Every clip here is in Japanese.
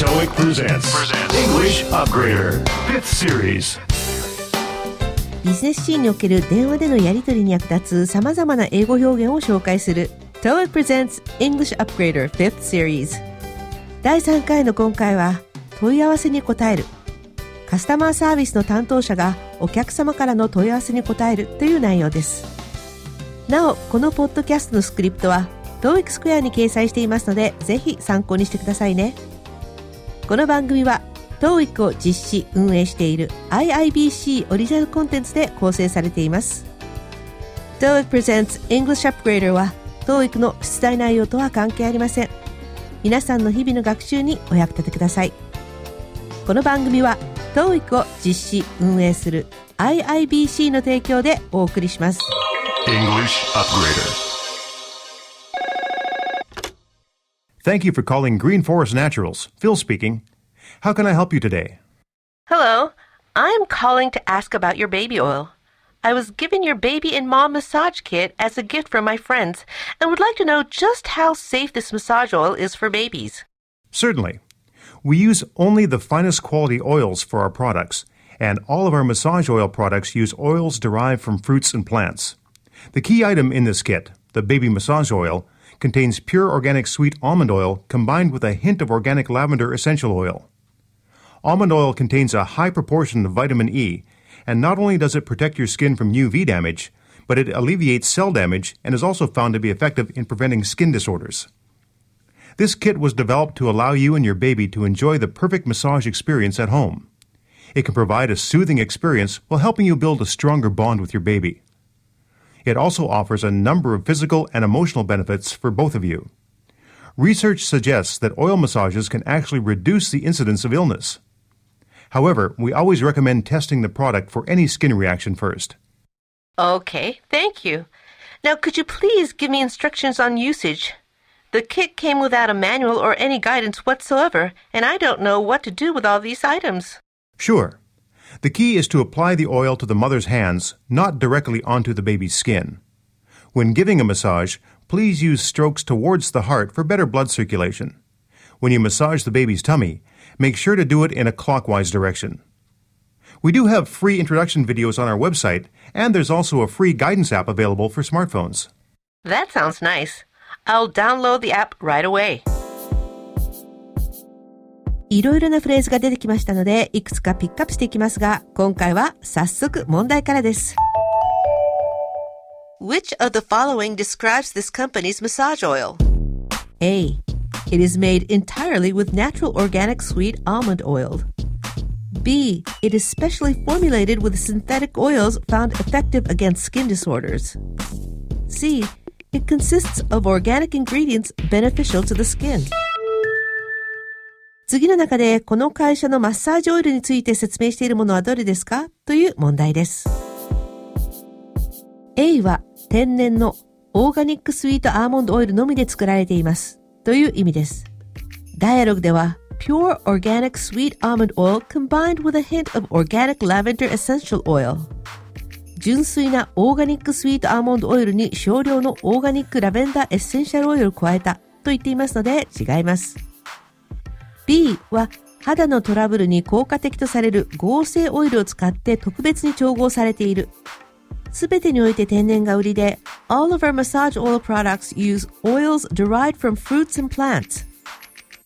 TOEIC presents English Upgrader 5th Series. ビジネスシーンにおける電話でのやり取りに役立つ様々な英語表現を紹介する TOEIC presents English Upgrader 5th Series. 第3回の今回は問い合わせに答える。カスタマーサービスの担当者がお客様からの問い合わせに答えるという内容です。なおこのポッドキャストのスクリプトは TOEIC スクエアに掲載していますのでぜひ参考にしてくださいねこの番組は TOEIC を実施運営している IIBC オリジナルコンテンツで構成されています。TOEIC Presents English Upgrader は TOEIC の出題内容とは関係ありません。皆さんの日々の学習にお役立てください。この番組は TOEIC を実施運営する IIBC の提供でお送りします。English Upgrader. Thank you for calling Green Forest Naturals. Phil speaking. How can I help you today? Hello, I'm calling to ask about your baby oil. I was given your baby and mom massage kit as a gift from my friends and would like to know just how safe this massage oil is for babies. Certainly. We use only the finest quality oils for our products, and all of our massage oil products use oils derived from fruits and plants. The key item in this kit, the baby massage oil, contains pure organic sweet almond oil combined with a hint of organic lavender essential oil. Almond oil contains a high proportion of vitamin E, and not only does it protect your skin from UV damage, but it alleviates cell damage and is also found to be effective in preventing skin disorders. This kit was developed to allow you and your baby to enjoy the perfect massage experience at home. It can provide a soothing experience while helping you build a stronger bond with your baby. It also offers a number of physical and emotional benefits for both of you. Research suggests that oil massages can actually reduce the incidence of illness. However, we always recommend testing the product for any skin reaction first. Okay, thank you. Now, could you please give me instructions on usage? The kit came without a manual or any guidance whatsoever, and I don't know what to do with all these items. Sure. The key is to apply the oil to the mother's hands, not directly onto the baby's skin. When giving a massage, please use strokes towards the heart for better blood circulation. When you massage the baby's tummy, make sure to do it in a clockwise direction. We do have free introduction videos on our website, and there's also a free guidance app available for smartphones. That sounds nice. I'll download the app right away. いろいろなフレーズが出てきましたので、いくつかピックアップしていきますが、今回は早速問題からです。Which of the following describes this company's massage oil? A. It is made entirely with natural organic sweet almond oil. B. It is specially formulated with synthetic oils found effective against skin disorders. C. It consists of organic ingredients beneficial to the skin. 次の中でこの会社のマッサージオイルについて説明しているものはどれですか？という問題です。A は天然のオーガニックスイートアーモンドオイルのみで作られていますという意味です。ダイアログでは Pure organic sweet almond oil combined with a hint of organic lavender essential oil 純粋なオーガニックスイートアーモンドオイルに少量のオーガニックラベンダーエッセンシャルオイルを加えたと言っていますので違います。B は肌のトラブルに効果的とされる合成オイルを使って特別に調合されている。すべてにおいて天然が売りで、All of our massage oil products use oils derived from fruits and plants.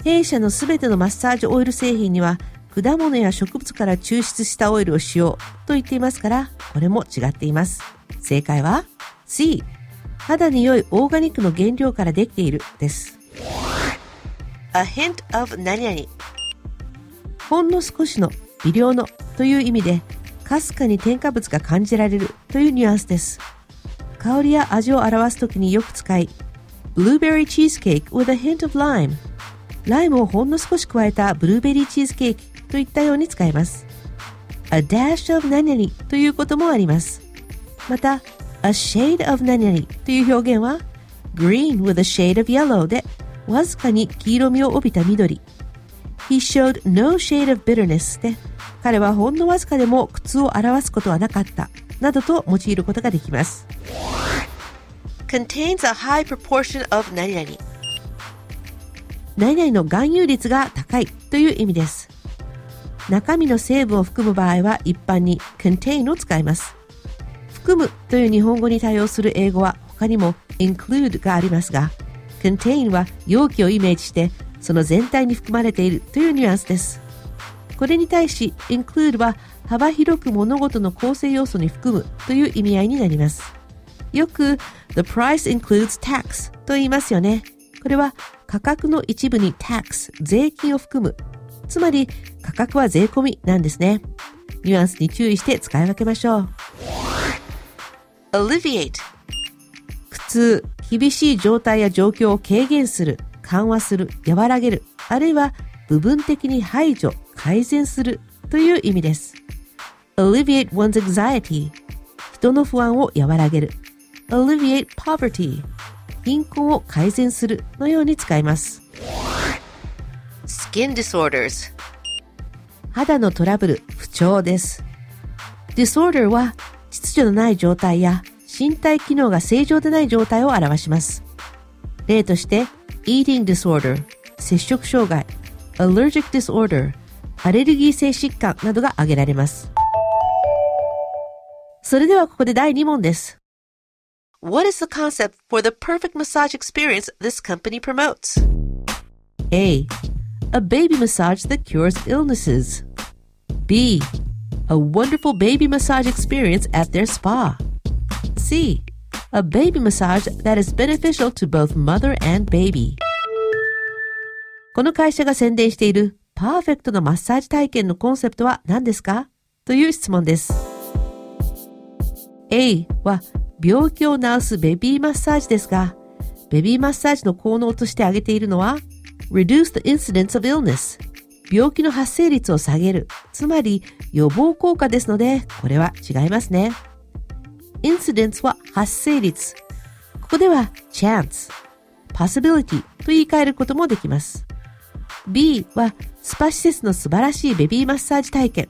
弊社のすべてのマッサージオイル製品には果物や植物から抽出したオイルを使用と言っていますから、これも違っています。正解は C。肌に良いオーガニックの原料からできているです。A hint of 何々。ほんの少しの微量のという意味でかすかに添加物が感じられるというニュアンスです。香りや味を表すときによく使い Blueberry cheesecake with a hint of lime ライムをほんの少し加えたブルーベリーチーズケーキといったように使えます。A dash of 何々ということもあります。また A shade of 何々という表現は Green with a shade of yellow でわずかに黄色みを帯びた緑。He showed no shade of bitterness で、彼はほんのわずかでも苦痛を表すことはなかった、などと用いることができます。contains a high proportion of 何々何々の含有率が高いという意味です。中身の成分を含む場合は一般に contain を使います。含むという日本語に対応する英語は他にも include がありますが、contain は容器をイメージしてその全体に含まれているというニュアンスです。これに対し include は幅広く物事の構成要素に含むという意味合いになります。よく the price includes tax と言いますよね。これは価格の一部に tax 税金を含む。つまり価格は税込みなんですね。ニュアンスに注意して使い分けましょう。alleviate 苦痛、厳しい状態や状況を軽減する、緩和する、和らげる、あるいは部分的に排除、改善するという意味です。alleviate one's anxiety 人の不安を和らげる。alleviate poverty 貧困を改善するのように使います。Skin disorders 肌のトラブル、不調です。disorder は秩序のない状態や身体機能が正常でない状態を表します例として eating disorder 摂食障害 allergic disorder アレルギー性疾患などが挙げられますそれではここで第2問です。What is the concept for the perfect massage experience this company promotes? A. A baby massage that cures illnesses. B. A wonderful baby massage experience at their spa. C. A baby massage that is beneficial to both mother and baby. この会社が宣伝しているパーフェクトなマッサージ体験のコンセプトは何ですか?という質問です。A は病気を治すベビーマッサージですが、ベビーマッサージの効能として挙げているのは、reduce the incidence of illness 病気の発生率を下げる。つまり予防効果ですので、これは違いますね。Incidence は発生率。ここでは chance、possibility と言い換えることもできます。B はスパ施設の素晴らしいベビーマッサージ体験。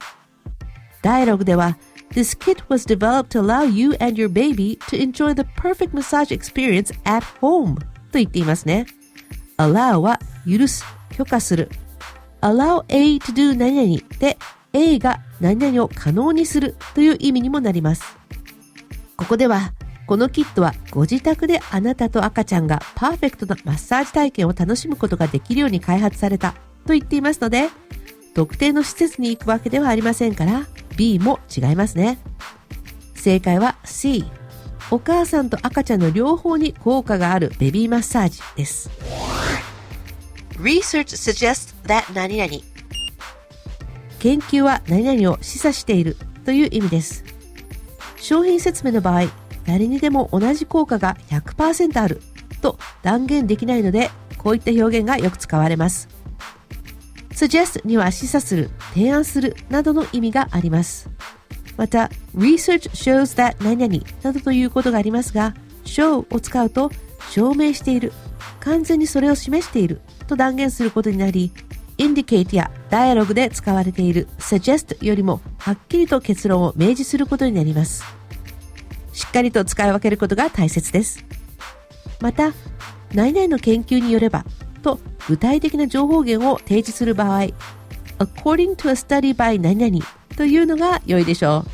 ダイアログでは This kit was developed to allow you and your baby to enjoy the perfect massage experience at home と言っていますね。allow は許す、許可する。allow A to do 何々で A が何々を可能にするという意味にもなります。ここではこのキットはご自宅であなたと赤ちゃんがパーフェクトなマッサージ体験を楽しむことができるように開発されたと言っていますので、特定の施設に行くわけではありませんから、B も違いますね。正解は C。お母さんと赤ちゃんの両方に効果があるベビーマッサージです。Research suggests that 何々研究は何々を示唆しているという意味です。商品説明の場合、誰にでも同じ効果が100%あると断言できないので、こういった表現がよく使われます。suggest には示唆する、提案するなどの意味があります。また、research shows that 何々などということがありますが、show を使うと証明している、完全にそれを示していると断言することになり、indicate や dialog で使われている suggest よりもはっきりと結論を明示することになります。しっかりと使い分けることが大切です。また、何々の研究によればと具体的な情報源を提示する場合、according to a study by 何々というのが良いでしょ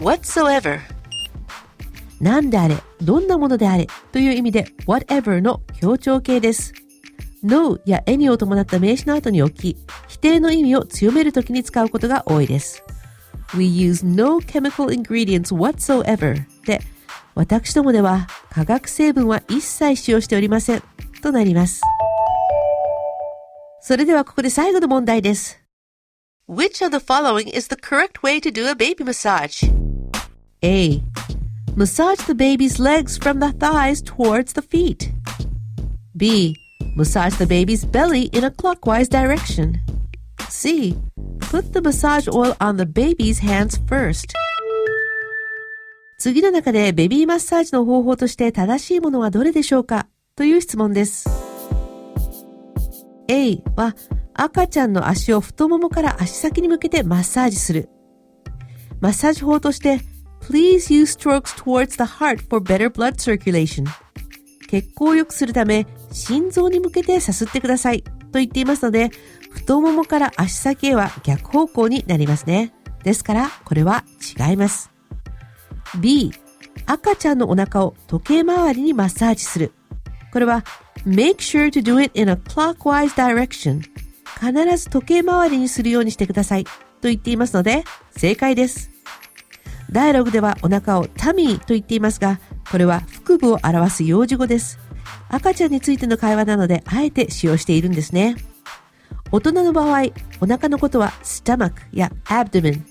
う。whatsoever 何であれ、どんなものであれという意味で whatever の強調形です。no や any を伴った名詞の後に置き、否定の意味を強めるときに使うことが多いです。We use no chemical ingredients whatsoever で、私どもでは化学成分は一切使用しておりませんとなります。それではここで最後の問題です。Which of the following is the correct way to do a baby massage? A. Massage the baby's legs from the thighs towards the feet. B. Massage the baby's belly in a clockwise direction. C. Put the massage oil on the baby's hands first. 次の中でベビーマッサージの方法として正しいものはどれでしょうか？という質問です。A は赤ちゃんの足を太ももから足先に向けてマッサージする。マッサージ法として Please use strokes towards the heart for better blood circulation. 血行を良くするため心臓に向けてさすってくださいと言っていますので太ももから足先へは逆方向になりますね。ですからこれは違います。B 赤ちゃんのお腹を時計回りにマッサージする。これは make sure to do it in a clockwise direction 必ず時計回りにするようにしてくださいと言っていますので正解です。ダイアログではお腹をタミーと言っていますが、これは腹部を表す幼児語です。赤ちゃんについての会話なので、あえて使用しているんですね。大人の場合、お腹のことは stomach や abdomen。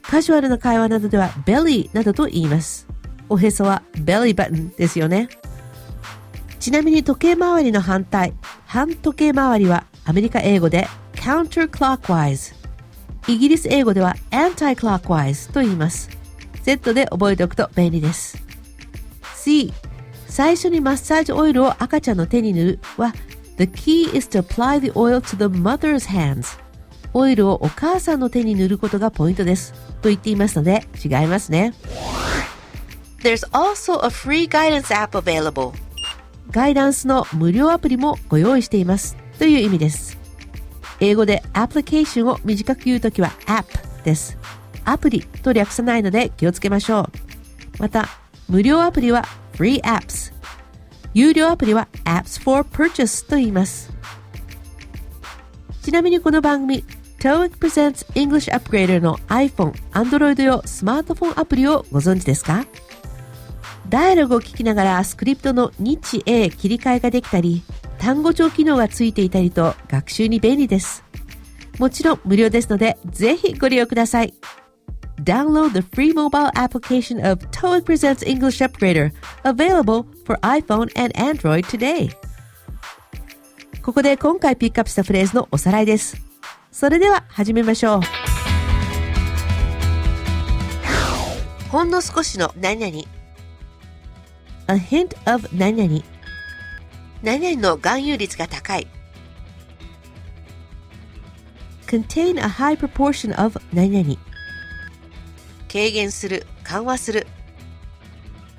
カジュアルな会話などでは belly などと言います。おへそは belly button ですよね。ちなみに時計回りの反対、反時計回りはアメリカ英語で counterclockwise。イギリス英語では anti-clockwise と言います。セットで覚えておくと便利です。C、最初にマッサージオイルを赤ちゃんの手に塗るは The key is to apply the oil to the mother's hands. オイルをお母さんの手に塗ることがポイントです。と言っていますので違いますね。There's also a free guidance app available. ガイダンスの無料アプリもご用意しています。という意味です。英語でアプリケーションを短く言うときは app です。アプリと略さないので気をつけましょう。また、無料アプリは Free Apps。有料アプリは Apps for Purchase と言います。ちなみにこの番組、TOEIC Presents English Upgrader の iPhone、Android 用スマートフォンアプリをご存知ですか？ダイアログを聞きながらスクリプトの日英切り替えができたり、単語帳機能がついていたりと学習に便利です。もちろん無料ですので、ぜひご利用ください。Download the free mobile application of TOEIC Presents English Upgrader, available for iPhone and Android today. ここで今回ピックアップしたフレーズのおさらいです。それでは始めましょう。ほんの少しの何々。A hint of 何々。何々の含有率が高い。contain a high proportion of 何々。軽減する、緩和する。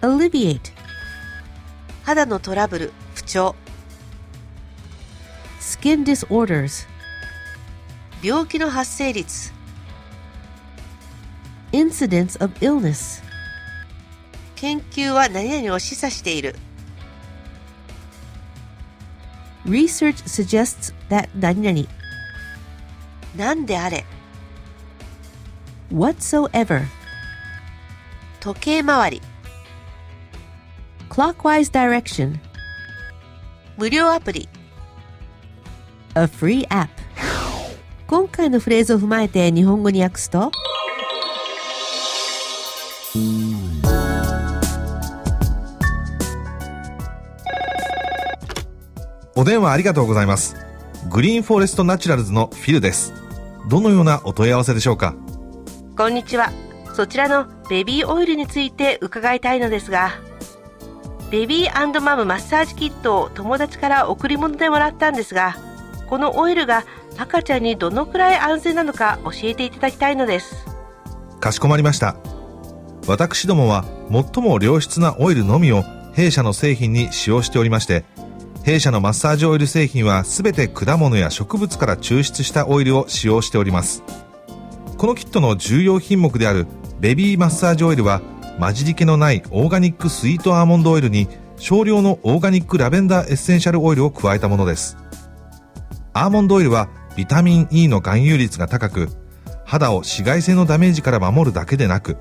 alleviate 肌のトラブル、不調。skin disorders 病気の発生率。incidence of illness 研究は何々を示唆している。Research suggests that 何々何であれ whatsoever 時計回り clockwise direction 無料アプリ a free app 今回のフレーズを踏まえて日本語に訳すとお電話ありがとうございます。 Green Forest Naturals のフィルです。どのようなお問い合わせでしょうか？こんにちは。そちらのベビーオイルについて伺いたいのですが、ベビーマムマッサージキットを友達から贈り物でもらったんですが、このオイルが赤ちゃんにどのくらい安全なのか教えていただきたいのです。かしこまりました。私どもは最も良質なオイルのみを弊社の製品に使用しておりまして、弊社のマッサージオイル製品は全て果物や植物から抽出したオイルを使用しております。このキットの重要品目であるベビーマッサージオイルは混じり気のないオーガニックスイートアーモンドオイルに少量のオーガニックラベンダーエッセンシャルオイルを加えたものです。アーモンドオイルはビタミン E の含有率が高く肌を紫外線のダメージから守るだけでなく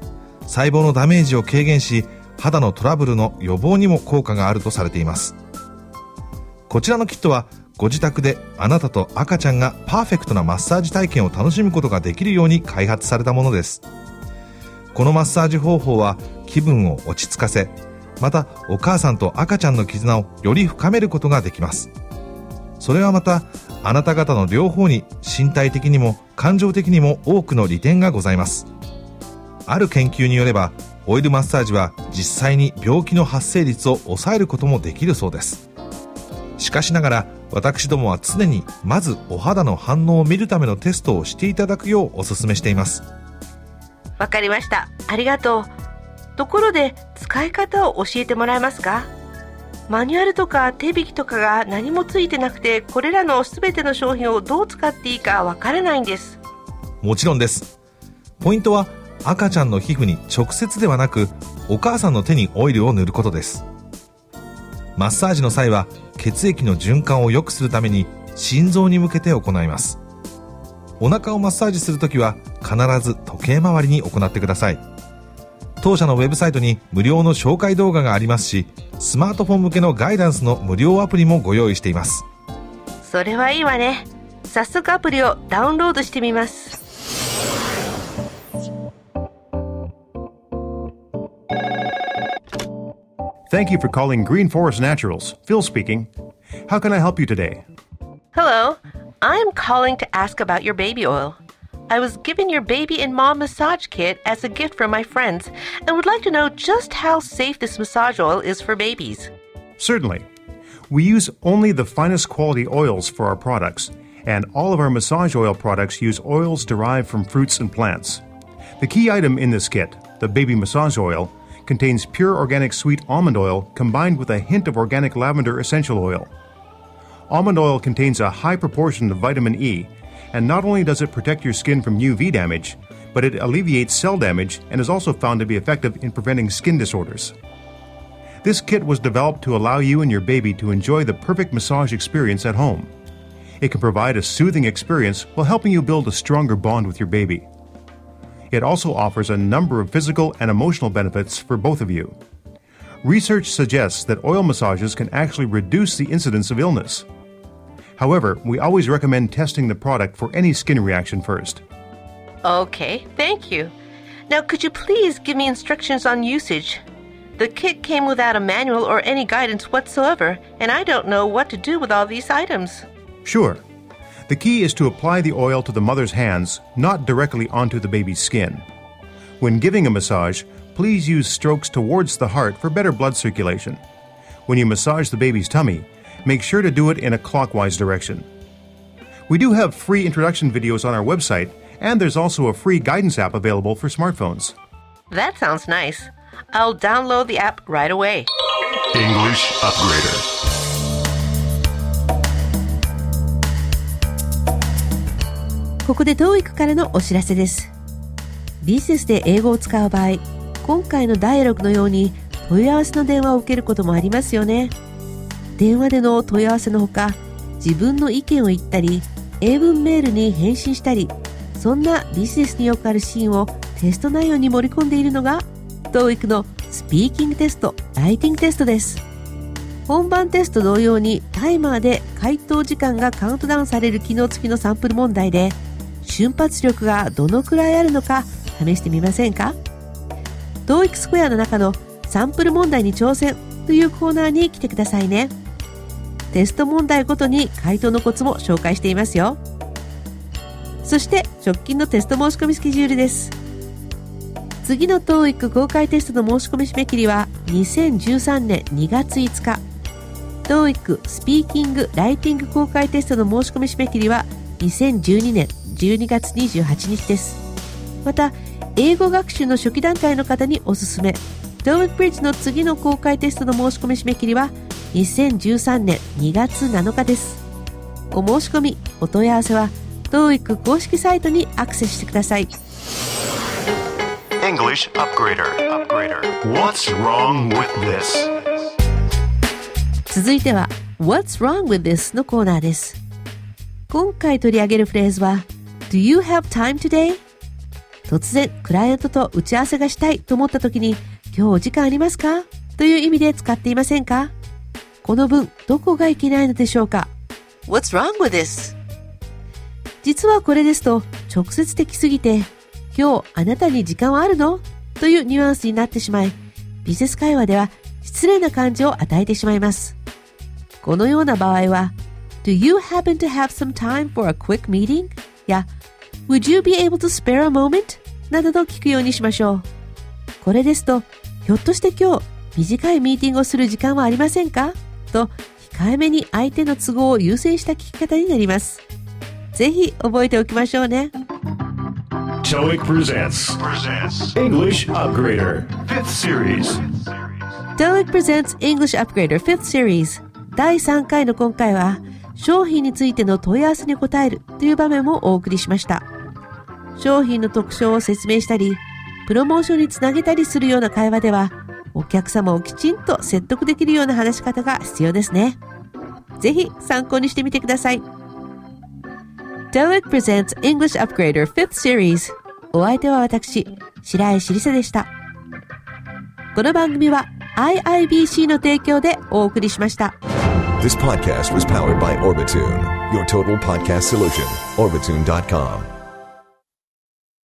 細胞のダメージを軽減し肌のトラブルの予防にも効果があるとされています。こちらのキットはご自宅であなたと赤ちゃんがパーフェクトなマッサージ体験を楽しむことができるように開発されたものです。このマッサージ方法は気分を落ち着かせまたお母さんと赤ちゃんの絆をより深めることができます。それはまたあなた方の両方に身体的にも感情的にも多くの利点がございます。ある研究によればオイルマッサージは実際に病気の発生率を抑えることもできるそうです。しかしながら私どもは常にまずお肌の反応を見るためのテストをしていただくようお勧めしています。わかりました。ありがとう。ところで使い方を教えてもらえますか？マニュアルとか手引きとかが何もついてなくてこれらの全ての商品をどう使っていいかわからないんです。もちろんです。ポイントは赤ちゃんの皮膚に直接ではなくお母さんの手にオイルを塗ることです。マッサージの際は血液の循環を良くするために心臓に向けて行います。お腹をマッサージするときは必ず時計回りに行ってください当社のウェブサイトに無料の紹介動画がありますしスマートフォン向けのガイダンスの無料アプリもご用意していますそれはいいわね早速アプリをダウンロードしてみます Thank you for calling Green Forest Naturals. Phil speaking. How can I help you today? Hello, I'm calling to ask about your baby oil. I was given your baby and mom massage kit as a gift from my friends and would like to know just how safe this massage oil is for babies. Certainly. We use only the finest quality oils for our products, and all of our massage oil products use oils derived from fruits and plants. The key item in this kit, the baby massage oil, contains pure organic sweet almond oil combined with a hint of organic lavender essential oil. Almond oil contains a high proportion of vitamin E, and not only does it protect your skin from UV damage, but it alleviates cell damage and is also found to be effective in preventing skin disorders. This kit was developed to allow you and your baby to enjoy the perfect massage experience at home. It can provide a soothing experience while helping you build a stronger bond with your baby. It also offers a number of physical and emotional benefits for both of you. Research suggests that oil massages can actually reduce the incidence of illness. However, we always recommend testing the product for any skin reaction first. Okay, thank you. Now, could you please give me instructions on usage? The kit came without a manual or any guidance whatsoever, and I don't know what to do with all these items. Sure. The key is to apply the oil to the mother's hands, not directly onto the baby's skin. When giving a massage, please use strokes towards the heart for better blood circulation. When you massage the baby's tummy, make sure to do it in a clockwise direction. We do have free introduction videos on our website, and there's also a free guidance app available for smartphones. That sounds nice. I'll download the app right away. English Upgrader. ここで TOEIC からのお知らせです。ビジネスで英語を使う場合、今回のダイアログのように問い合わせの電話を受けることもありますよね。 電話での問い合わせのほか、自分の意見を言ったり、英文メールに返信したり、そんなビジネスによくあるシーンをテスト内容に盛り込んでいるのが TOEIC のスピーキングテスト、ライティングテストです。本番テスト同様にタイマーで回答時間がカウントダウンされる機能付きのサンプル問題で瞬発力がどのくらいあるのか試してみませんか？TOEIC スクエアの中のサンプル問題に挑戦というコーナーに来てくださいねテスト問題ごとに回答のコツも紹介していますよ。そして直近のテスト申し込みスケジュールです。次の TOEIC 公開テストの申し込み締め切りは2013年2月5日。TOEIC スピーキング・ライティング公開テストの申し込み締め切りは2012年12月28日です。また英語学習の初期段階の方におすすめ。TOEIC Bridge の次の公開テストの申し込み締め切りは2013年2月7日ですお申し込みお問い合わせは TOEIC 公式サイトにアクセスしてください English Upgrader. Upgrader. What's wrong with this? 続いては What's wrong with this? のコーナーです今回取り上げるフレーズは Do you have time today? 突然クライアントと打ち合わせがしたいと思った時に今日お時間ありますか？という意味で使っていませんか？この文どこがいけないのでしょうか？What's wrong with this? 実はこれですと直接的すぎて今日あなたに時間はあるの？というニュアンスになってしまいビジネス会話では失礼な感じを与えてしまいますこのような場合は Do you happen to have some time for a quick meeting? や Would you be able to spare a moment? などと聞くようにしましょうこれですとひょっとして今日短いミーティングをする時間はありませんか？と控えめに相手の都合を優先した聞き方になりますぜひ覚えておきましょうね TOEIC presents. English Upgrader. Fifth series. Delic Presents English Upgrader 5th Series 第3回の今回は商品についての問い合わせに答えるという場面もお送りしました。商品の特徴を説明したり、プロモーションにつなげたりするような会話では、お客様をきちんと説得できるような話し方が必要ですね。ぜひ参考にしてみてください。Delic Presents English Upgrader 5th Series お相手は私、白石りさでした。この番組は IIBC の提供でお送りしました。This podcast was powered by Orbitune, your total podcast solution, orbitune.com.